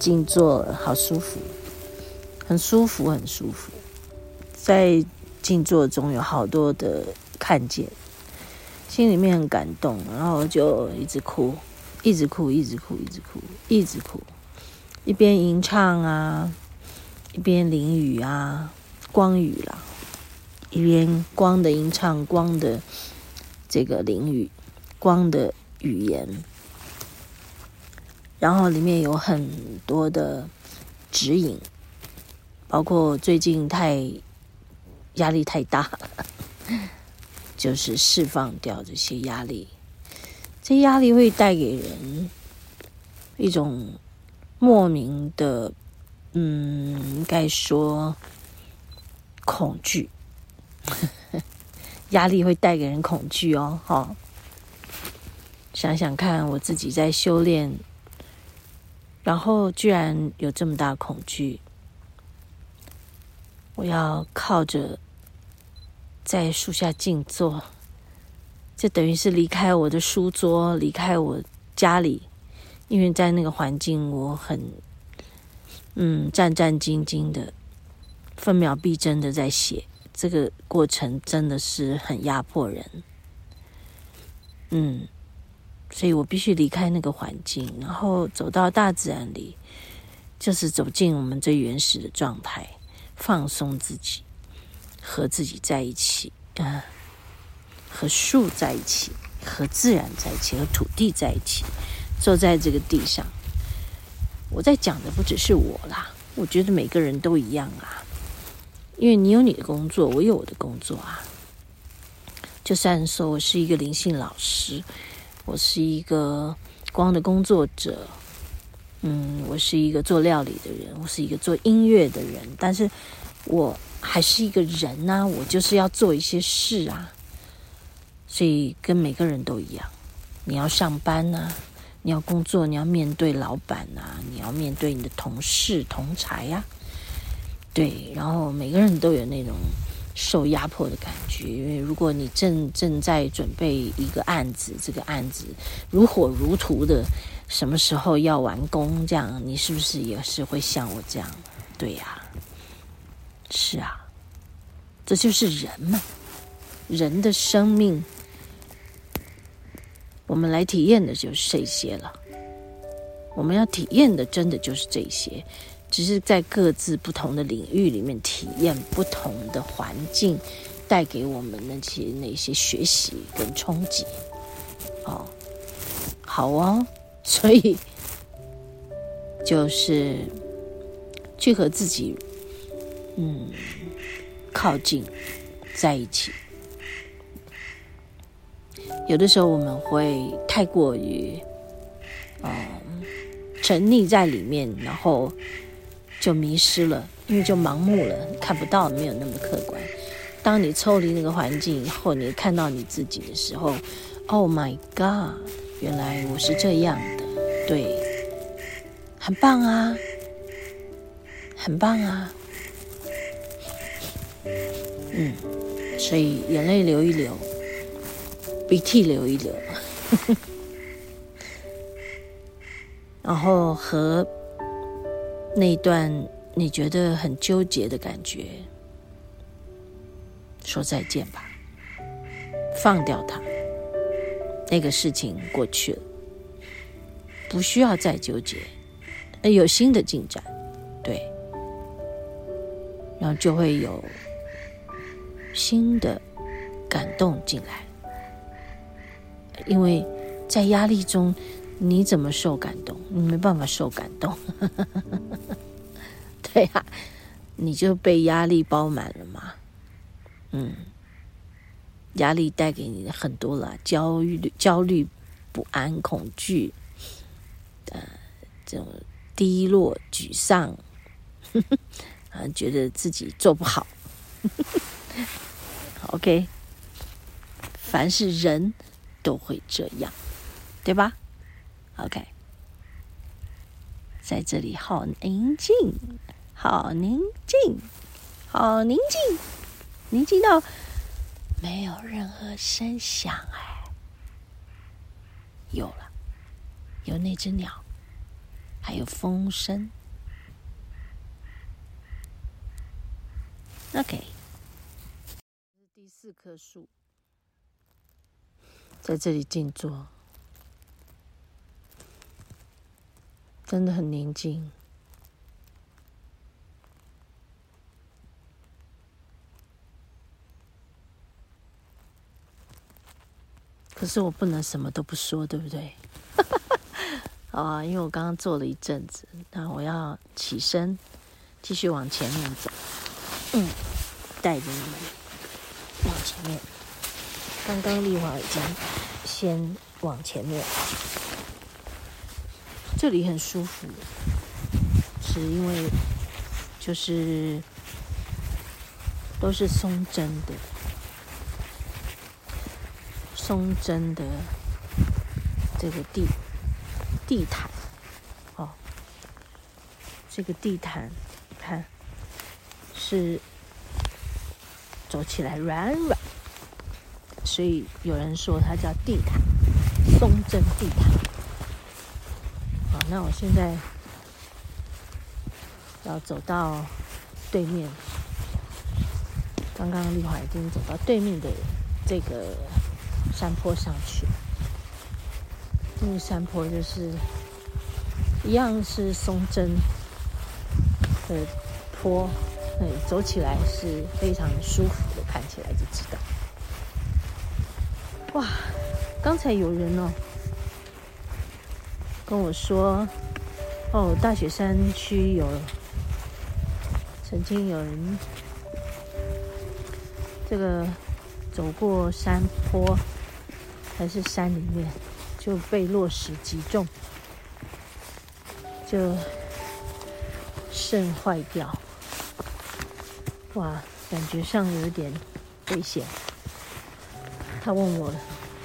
静坐，好舒服，很舒服，很舒服。在静坐中有好多的看见，心里面很感动，然后就一直哭，一直哭，一直哭，一直哭，一直哭，一边吟唱啊，一边淋雨啊，光雨啦，一边光的吟唱，光的这个淋雨，光的语言。然后里面有很多的指引，包括最近太压力太大，就是释放掉这些压力。这压力会带给人一种莫名的，嗯，应该说恐惧。压力会带给人恐惧哦，好，想想看，我自己在修炼。然后居然有这么大恐惧，我要靠着在树下静坐，就等于是离开我的书桌，离开我家里，因为在那个环境我很嗯战战兢兢的，分秒必争的在写，这个过程真的是很压迫人，嗯。所以我必须离开那个环境，然后走到大自然里，就是走进我们最原始的状态，放松自己，和自己在一起，啊，和树在一起，和自然在一起，和土地在一起，坐在这个地上。我在讲的不只是我啦，我觉得每个人都一样啊，因为你有你的工作，我有我的工作啊。就算说我是一个灵性老师。我是一个光的工作者，嗯，我是一个做料理的人，我是一个做音乐的人，但是我还是一个人呐，我就是要做一些事啊，所以跟每个人都一样，你要上班呐，你要工作，你要面对老板呐，你要面对你的同事同才呀，对，然后每个人都有那种。受压迫的感觉，因为如果你正正在准备一个案子，这个案子如火如荼的，什么时候要完工？这样你是不是也是会像我这样？对呀、是啊，这就是人嘛，人的生命，我们来体验的就是这些了。我们要体验的，真的就是这些。只是在各自不同的领域里面体验不同的环境，带给我们那些那些学习跟冲击。哦，好哦，所以就是去和自己嗯靠近在一起。有的时候我们会太过于嗯沉溺在里面，然后。就迷失了，因为就盲目了，看不到，没有那么客观。当你抽离那个环境以后，你看到你自己的时候，Oh my God！原来我是这样的，对，很棒啊，很棒啊，嗯，所以眼泪流一流，鼻涕流一流，然后和。那一段你觉得很纠结的感觉，说再见吧，放掉它，那个事情过去了，不需要再纠结，有新的进展，对，然后就会有新的感动进来，因为在压力中。你怎么受感动？你没办法受感动，对呀、啊，你就被压力包满了嘛。嗯，压力带给你的很多了，焦虑、焦虑、不安、恐惧，呃，这种低落、沮丧，啊，觉得自己做不好。OK，凡是人都会这样，对吧？OK，在这里好宁静，好宁静，好宁静，宁静到没有任何声响。哎，有了，有那只鸟还有风声。OK，第四棵树，在这里静坐，真的很宁静。可是我不能什么都不说，对不对？啊，因为我刚刚坐了一阵子，那我要起身，继续往前面走。嗯，带着你们往前面。刚刚丽华已经先往前面，这里很舒服，是因为就是都是松针的。松针的这个地地毯，哦，这个地毯，看是走起来软软，所以有人说它叫地毯，松针地毯。那我现在要走到对面，刚刚丽华已经走到对面的这个。山坡上去，这个山坡就是一样是松针的坡，哎，走起来是非常舒服的，看起来就知道。哇，刚才有人哦跟我说，哦，大雪山区有曾经有人这个走过山坡。还是山里面就被落石击中，就肾坏掉。哇，感觉上有点危险。他问我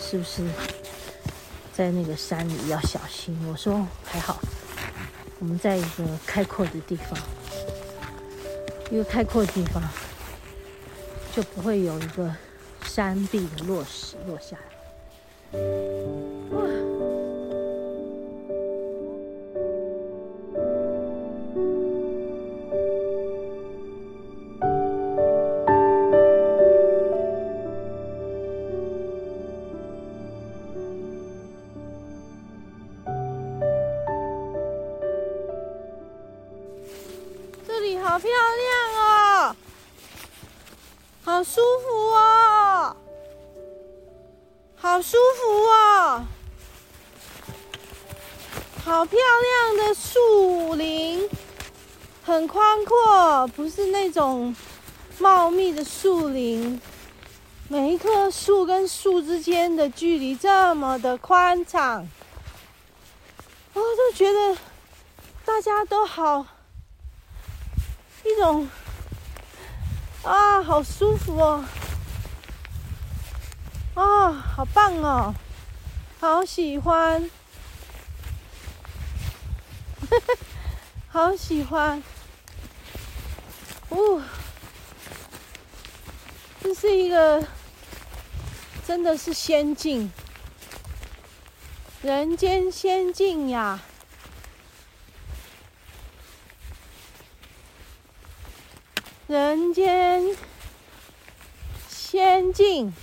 是不是在那个山里要小心，我说还好，我们在一个开阔的地方，一个开阔的地方就不会有一个山壁的落石落下来。好漂亮哦，好舒服哦。好舒服哦，好漂亮的树林，很宽阔，不是那种茂密的树林。每一棵树跟树之间的距离这么的宽敞，我都觉得大家都好一种啊，好舒服哦。啊，好棒哦，好喜欢，好喜欢，哦，这是一个，真的是仙境，人间仙境呀，人间仙境。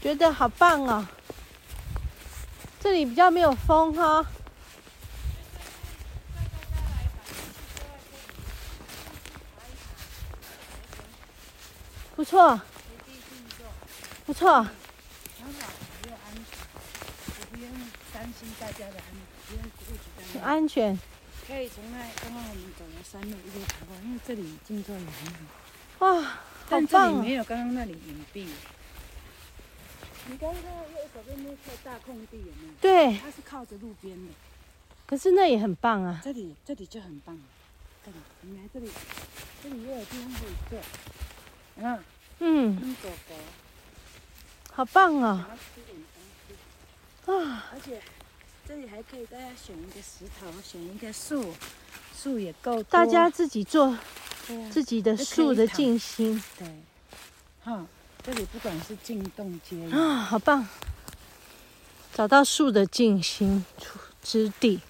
觉得好棒哦！这里比较没有风哈。不错，不错。很，安全，可以从那刚刚我们走的山路一路跑过，因为这里静坐也很好。哇，好棒！没有刚刚那里隐蔽。你刚刚右手边那块大空地有没有？对，它是靠着路边的。可是那也很棒啊。这里这里就很棒，这里你来这里，这里又有地方可以坐。嗯嗯。狗狗。好棒啊！啊！而且这里还可以大家选一个石头，选一个树，树也够。大家自己做，自己的树的静心。对。哈。这里不管是静动街啊，好棒！找到树的静心处之地。下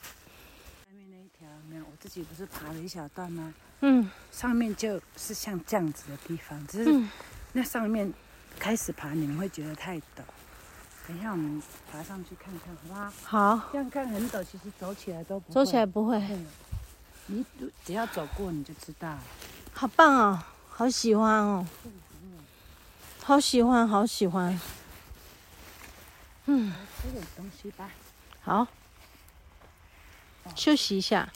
面那一条没有，我自己不是爬了一小段吗？嗯，上面就是像这样子的地方，只是那上面开始爬，你们会觉得太陡。等一下我们爬上去看看，好不好？好。这样看很陡，其实走起来都不会。走起来不会。你只要走过你就知道了。好棒哦，好喜欢哦，好喜欢，好喜欢。嗯，吃点东西吧。好，休息一下。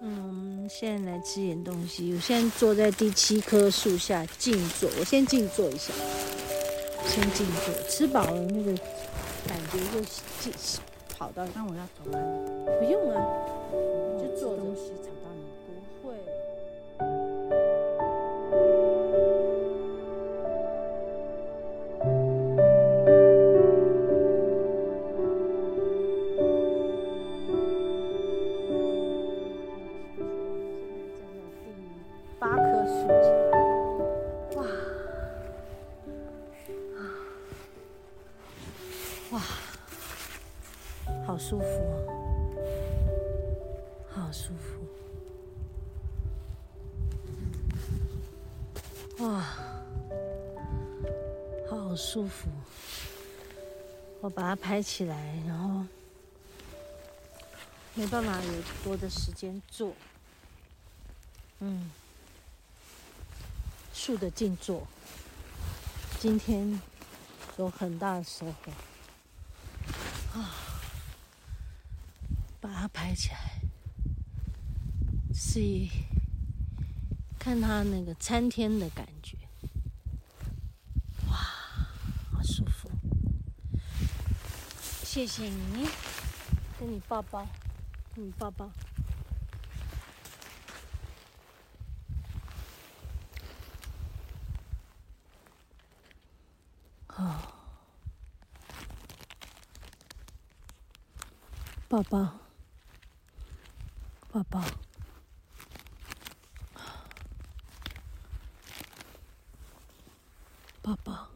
嗯，我们现在来吃点东西。我现在坐在第七棵树下静坐，我先静坐一下，先静坐。吃饱了，那个感觉就静，跑到。那我要走了？不用啊，哇，好舒服哦，好舒服，哇，好舒服。我把它拍起来，然后没办法有多的时间做。嗯，树的静坐，今天有很大的收获。啊。把它拍起来，是一看它那个参天的感觉，哇，好舒服！谢谢你，跟你抱抱，跟你抱抱。宝宝，宝宝，宝宝，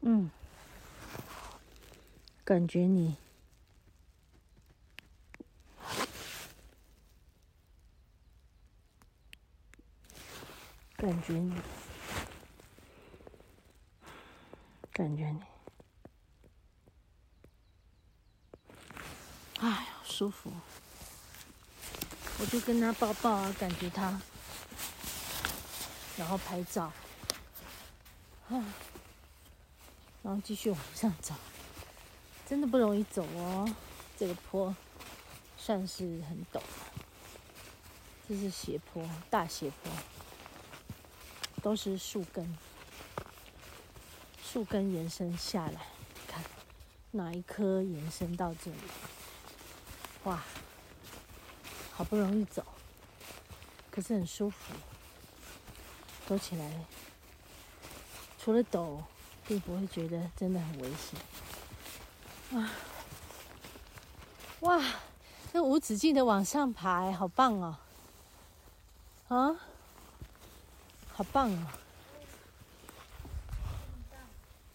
嗯，感觉你，感觉你，感觉你。哎呀，舒服！我就跟他抱抱啊，感觉他，然后拍照，啊，然后继续往上走，真的不容易走哦。这个坡算是很陡，这是斜坡，大斜坡，都是树根，树根延伸下来，看哪一棵延伸到这里。哇，好不容易走，可是很舒服，走起来除了陡，并不会觉得真的很危险。啊，哇，这无止境的往上爬，好棒哦！啊，好棒哦！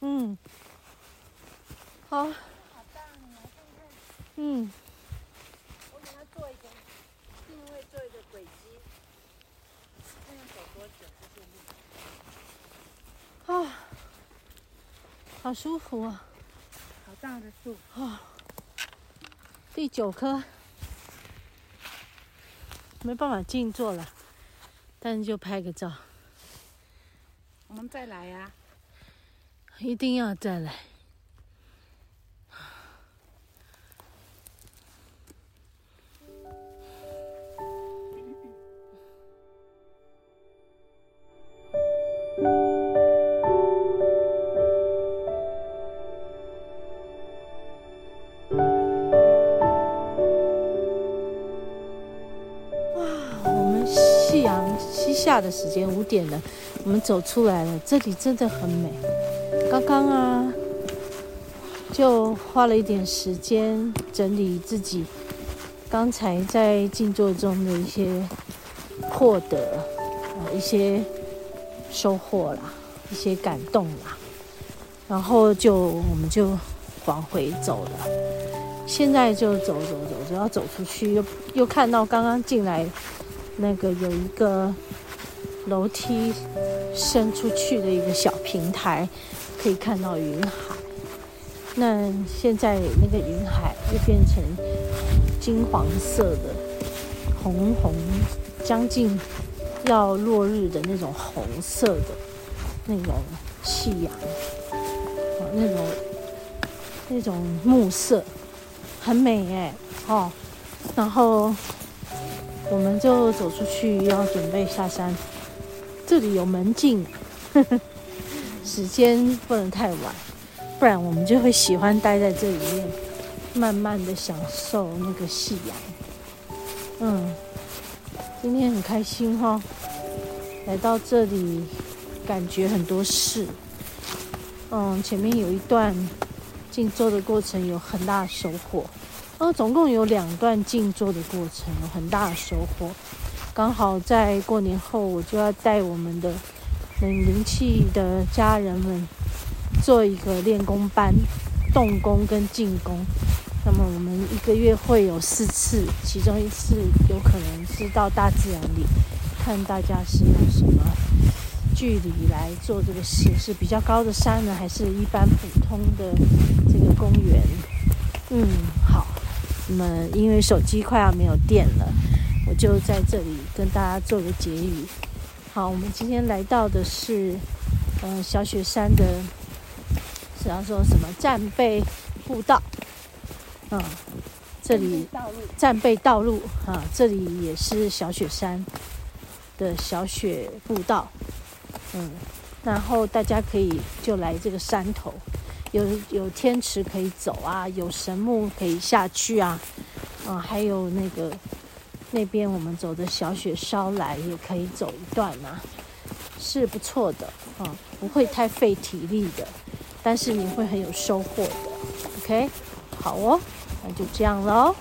嗯，好，嗯我给它做一个定位做一个轨迹。啊，好舒服啊！好大的树啊！第九棵，没办法静坐了，但是就拍个照。我们再来呀！一定要再来。啊，我们夕阳西下的时间五点了，我们走出来了，这里真的很美。刚刚啊，就花了一点时间整理自己刚才在静坐中的一些获得啊，一些收获啦，一些感动啦，然后就我们就往回走了。现在就走走走，走要走出去，又又看到刚刚进来那个有一个楼梯伸出去的一个小平台，可以看到云海。那现在那个云海又变成金黄色的，红红，将近要落日的那种红色的那种夕阳，啊，那种那种暮色，很美哎，哦，然后我们就走出去要准备下山，这里有门禁，时间不能太晚。不然我们就会喜欢待在这里面，慢慢的享受那个夕阳。嗯，今天很开心哈、哦，来到这里，感觉很多事。嗯，前面有一段静坐的过程，有很大的收获。哦，总共有两段静坐的过程，有很大的收获。刚好在过年后，我就要带我们的很灵气的家人们。做一个练功班，动功跟静功。那么我们一个月会有四次，其中一次有可能是到大自然里，看大家是用什么距离来做这个事，是比较高的山呢，还是一般普通的这个公园？嗯，好。那么因为手机快要没有电了，我就在这里跟大家做个结语。好，我们今天来到的是嗯、呃、小雪山的。是要说什么战备步道？嗯，这里战备道路啊，这里也是小雪山的小雪步道。嗯，然后大家可以就来这个山头，有有天池可以走啊，有神木可以下去啊，啊，还有那个那边我们走的小雪梢来也可以走一段嘛，是不错的啊，不会太费体力的。但是你会很有收获的，OK，好哦，那就这样喽。